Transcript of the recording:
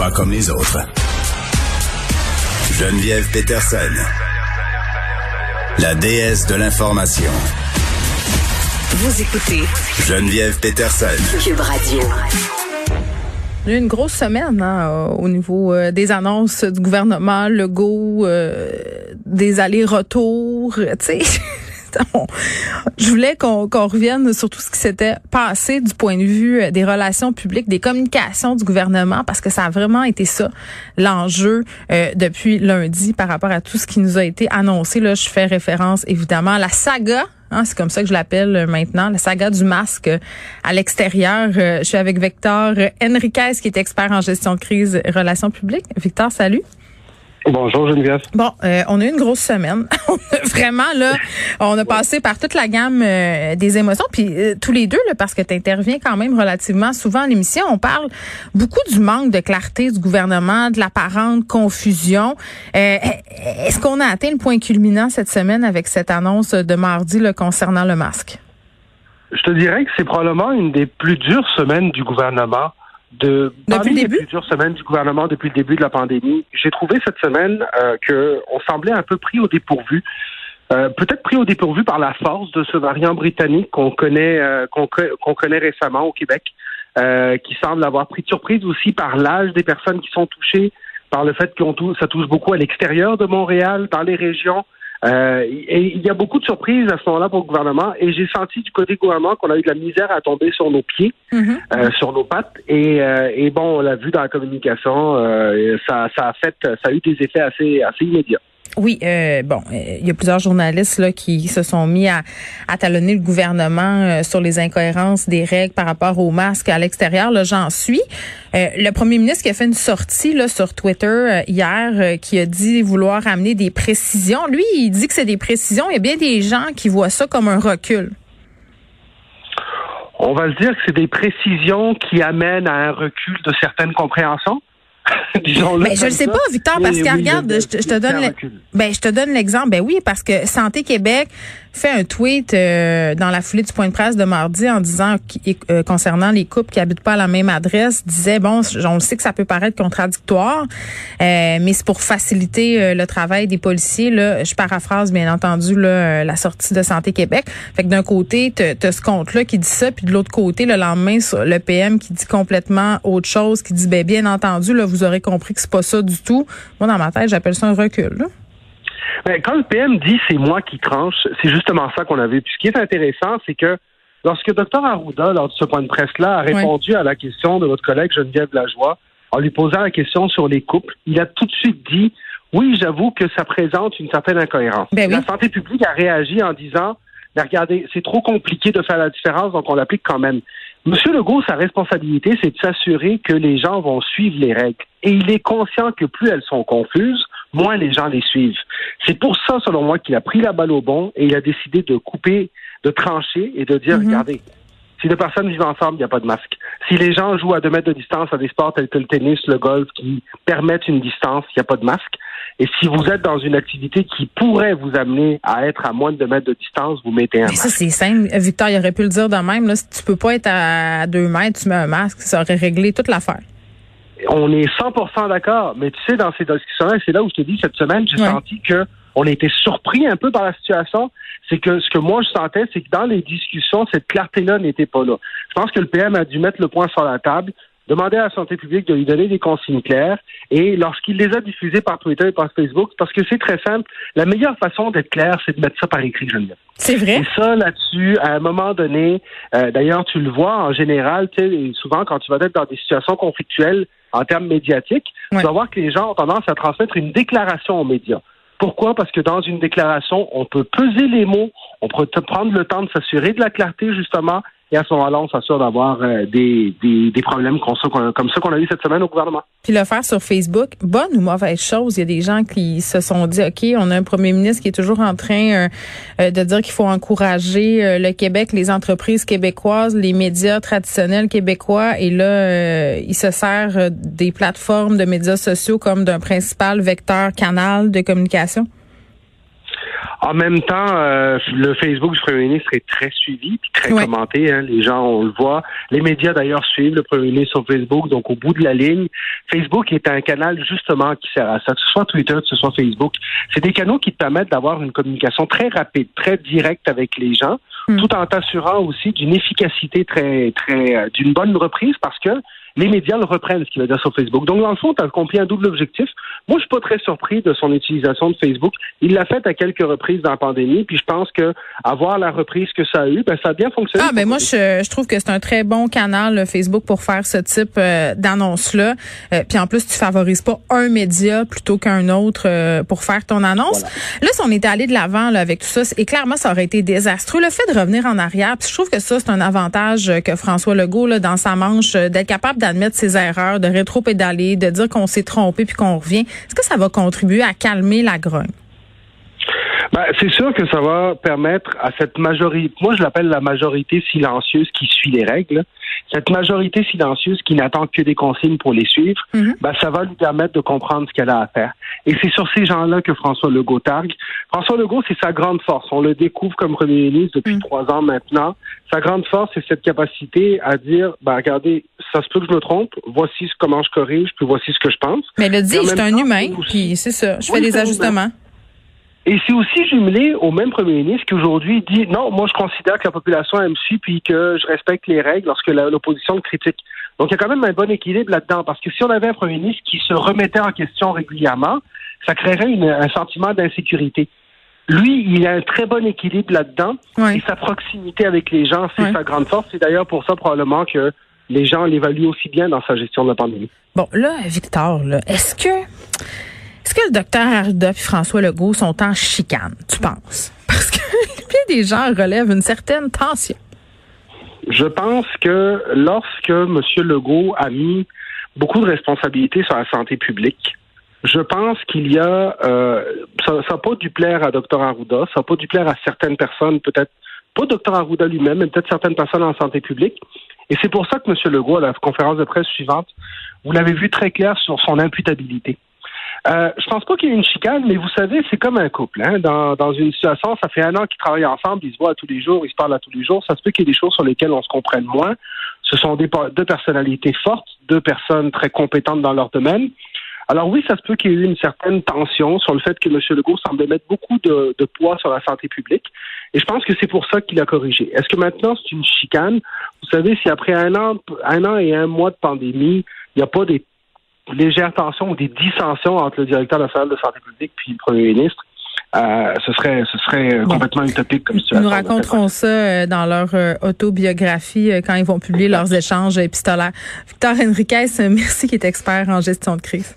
Pas comme les autres. Geneviève Peterson. La déesse de l'information. Vous écoutez Geneviève Peterson. Cube Radio. Il y a eu une grosse semaine hein, au niveau euh, des annonces du gouvernement, le go, euh, des allers-retours, tu sais. Je voulais qu'on revienne sur tout ce qui s'était passé du point de vue euh, des relations publiques, des communications du gouvernement, parce que ça a vraiment été ça l'enjeu depuis lundi par rapport à tout ce qui nous a été annoncé. Là, je fais référence évidemment à la saga Hein, c'est comme ça que je l'appelle euh, maintenant, la saga du masque euh, à l'extérieur. Euh, je suis avec Victor Enriquez, qui est expert en gestion de crise relations publiques. Victor, salut. Bonjour Geneviève. Bon, euh, on a eu une grosse semaine. Vraiment là, on a passé par toute la gamme euh, des émotions, puis euh, tous les deux là, parce que tu interviens quand même relativement souvent à l'émission, on parle beaucoup du manque de clarté du gouvernement, de l'apparente confusion. Est-ce qu'on a atteint le point culminant cette semaine avec cette annonce de mardi là, concernant le masque? Je te dirais que c'est probablement une des plus dures semaines du gouvernement de depuis le début? les plusieurs semaines du gouvernement depuis le début de la pandémie. J'ai trouvé cette semaine euh, que on semblait un peu pris au dépourvu. Euh, peut-être pris au dépourvu par la force de ce variant britannique qu'on connaît euh, qu'on connaît récemment au Québec, euh, qui semble avoir pris de surprise aussi par l'âge des personnes qui sont touchées, par le fait que ça touche beaucoup à l'extérieur de Montréal, dans les régions. Euh, et il y a beaucoup de surprises à ce moment-là pour le gouvernement. Et j'ai senti du côté du gouvernement qu'on a eu de la misère à tomber sur nos pieds, mm-hmm. euh, sur nos pattes. Et, euh, et, bon, on l'a vu dans la communication, ça, ça a fait, ça a eu des effets assez, assez immédiats. Oui, euh, bon, euh, il y a plusieurs journalistes là qui se sont mis à, talonner le gouvernement euh, sur les incohérences des règles par rapport aux masques à l'extérieur. Là, j'en suis. le premier ministre qui a fait une sortie là sur Twitter hier, qui a dit vouloir amener des précisions. Lui, il dit que c'est des précisions. Il y a bien des gens qui voient ça comme un recul. On va le dire que c'est des précisions qui amènent à un recul de certaines compréhensions. Mais je ne sais pas, Victor, parce que regarde, je, te donne, ben je te donne l'exemple. Ben oui, parce que Santé Québec fait un tweet euh, dans la foulée du point de presse de mardi en disant euh, concernant les couples qui habitent pas à la même adresse, disait bon, on sait que ça peut paraître contradictoire, euh, mais c'est pour faciliter le travail des policiers. Là, je paraphrase bien entendu là, la sortie de Santé Québec. Fait que d'un côté, tu as ce compte-là qui dit ça, puis de l'autre côté, le lendemain, le PM qui dit complètement autre chose, qui dit ben bien entendu, là, vous aurez compris que c'est pas ça du tout. Moi, dans ma tête, j'appelle ça un recul. Là. Ben, quand le PM dit c'est moi qui tranche, c'est justement ça qu'on a vu. Puis ce qui est intéressant, c'est que lorsque Dr Arruda, lors de ce point de presse-là, a répondu à la question de votre collègue Geneviève Lajoie, en lui posant la question sur les couples, il a tout de suite dit oui, j'avoue que ça présente une certaine incohérence. Ben la santé publique a réagi en disant mais regardez, c'est trop compliqué de faire la différence, donc on l'applique quand même. Monsieur Legault, sa responsabilité, c'est de s'assurer que les gens vont suivre les règles. Et il est conscient que plus elles sont confuses, moins les gens les suivent. C'est pour ça, selon moi, qu'il a pris la balle au bon et il a décidé de couper, de trancher et de dire, mhm. regardez, si deux personnes vivent ensemble, il n'y a pas de masque. Si les gens jouent à deux mètres de distance à des sports tels que le tennis, le golf, qui permettent une distance, il n'y a pas de masque. Et si vous êtes dans une activité qui pourrait vous amener à être à moins de deux mètres de distance, vous mettez un masque. Ça, c'est simple. Victor, il aurait pu le dire de même. Là, si tu peux pas être à deux mètres, tu mets un masque. Ça aurait réglé toute l'affaire on est 100% d'accord, mais tu sais, dans ces discussions-là, c'est là où je te dis, cette semaine, j'ai senti que on a été surpris un peu par la situation. C'est que ce que moi je sentais, c'est que dans les discussions, cette clarté-là n'était pas là. Je pense que le PM a dû mettre le point sur la table, demander à la santé publique de lui donner des consignes claires, et lorsqu'il les a diffusées par Twitter et par Facebook, parce que c'est très simple, la meilleure façon d'être clair, c'est de mettre ça par écrit, Geneviève. C'est vrai? Et ça, là-dessus, à un moment donné, euh, d'ailleurs, tu le vois en général, tu sais, souvent quand tu vas être dans des situations conflictuelles, en termes médiatiques, tu vas voir que les gens ont tendance à transmettre une déclaration aux médias. Pourquoi? Parce que dans une déclaration, on peut peser les mots, on peut prendre le temps de s'assurer de la clarté, justement, et à ce moment-là, on s'assure d'avoir euh, des, des, des, problèmes comme ça qu'on a eu cette semaine au gouvernement. Puis le faire sur Facebook, bonne ou mauvaise chose? Il y a des gens qui se sont dit, OK, on a un premier ministre qui est toujours en train euh, euh, de dire qu'il faut encourager le Québec, les entreprises québécoises, les médias traditionnels québécois. Et là, il se sert des plateformes de médias sociaux comme d'un principal vecteur canal de communication. En même temps, euh, le Facebook du premier ministre est très suivi, puis très commenté. hein. Les gens, on le voit. Les médias d'ailleurs suivent le premier ministre sur Facebook. Donc au bout de la ligne, Facebook est un canal justement qui sert à ça. Que ce soit Twitter, que ce soit Facebook, c'est des canaux qui te permettent d'avoir une communication très rapide, très directe avec les gens, Hmm. tout en t'assurant aussi d'une efficacité très, très, euh, d'une bonne reprise parce que les médias le reprennent, ce qu'il va dire sur Facebook. Donc, dans le fond, tu as accompli un double objectif. Moi, je suis pas très surpris de son utilisation de Facebook. Il l'a fait à quelques reprises dans la pandémie, puis je pense que avoir la reprise que ça a eu, ben, ça a bien fonctionné. Ah ben moi je, je trouve que c'est un très bon canal le Facebook pour faire ce type euh, d'annonce là. puis en plus tu favorises pas un média plutôt qu'un autre euh, pour faire ton annonce. Là si on était allé de l'avant là, avec tout ça, et clairement ça aurait été désastreux le fait de revenir en arrière. Puis je trouve que ça c'est un avantage euh, que François Legault là dans sa manche euh, d'être capable d'admettre ses erreurs, de rétro-pédaler, de dire qu'on s'est trompé puis qu'on revient. Est-ce que ça va contribuer à calmer la grogne? Ben, c'est sûr que ça va permettre à cette majorité, moi je l'appelle la majorité silencieuse qui suit les règles, cette majorité silencieuse qui n'attend que des consignes pour les suivre, Mhm. ben, ça va lui permettre de comprendre ce qu'elle a à faire. Et c'est sur ces gens-là que François Legault targue. François Legault, c'est sa grande force. On le découvre comme premier ministre depuis Mhm. trois ans maintenant. Sa grande force, c'est cette capacité à dire, ben, regardez, ça se peut que je me trompe, voici comment je corrige, puis voici ce que je pense. Mais le dit, c'est un humain, puis c'est ça. Je Oui, fais des humain. Et c'est aussi jumelé au même premier ministre qui aujourd'hui dit non, moi je considère que la population elle me suit puis que je respecte les règles lorsque l'opposition le critique. Donc il y a quand même un bon équilibre là-dedans parce que si on avait un premier ministre qui se remettait en question régulièrement, ça créerait une- un sentiment d'insécurité. Lui, il a un très bon équilibre là-dedans Ouais. et sa proximité avec les gens, c'est sa grande force. C'est d'ailleurs pour ça probablement que les gens l'évaluent aussi bien dans sa gestion de la pandémie. Bon, là, Victor, là, est-ce que est-ce que le docteur Arruda et François Legault sont en chicane, tu penses? Parce que bien des gens relèvent une certaine tension. Je pense que lorsque M. Legault a mis beaucoup de responsabilités sur la santé publique, je pense qu'il y a euh, ça n'a pas dû plaire à Dr Arruda, ça n'a pas dû plaire à certaines personnes, peut-être pas Dr Arruda lui-même, mais peut-être certaines personnes en santé publique. Et c'est pour ça que M. Legault, à la conférence de presse suivante, vous l'avez vu très clair sur son imputabilité. Euh, je pense pas qu'il y ait une chicane, mais vous savez, c'est comme un couple. Hein? Dans, dans une situation, ça fait un an qu'ils travaillent ensemble, ils se voient tous les jours, ils se parlent à tous les jours. Ça se peut qu'il y ait des choses sur lesquelles on se comprenne moins. Ce sont des, deux personnalités fortes, deux personnes très compétentes dans leur domaine. Alors oui, ça se peut qu'il y ait eu une certaine tension sur le fait que M. Legault semblait mettre beaucoup de, de poids sur la santé publique. Et je pense que c'est pour ça qu'il a corrigé. Est-ce que maintenant c'est une chicane? Vous savez, si après un an, un an et un mois de pandémie, il n'y a pas des légères tensions ou des dissensions entre le directeur national de santé publique puis le premier ministre, euh, ce serait, ce serait euh, Bon. complètement utopique comme situation. nous raconteront ça euh, dans leur euh, autobiographie quand ils vont publier leurs échanges épistolaires. Victor Henriquez, merci qui est expert en gestion de crise.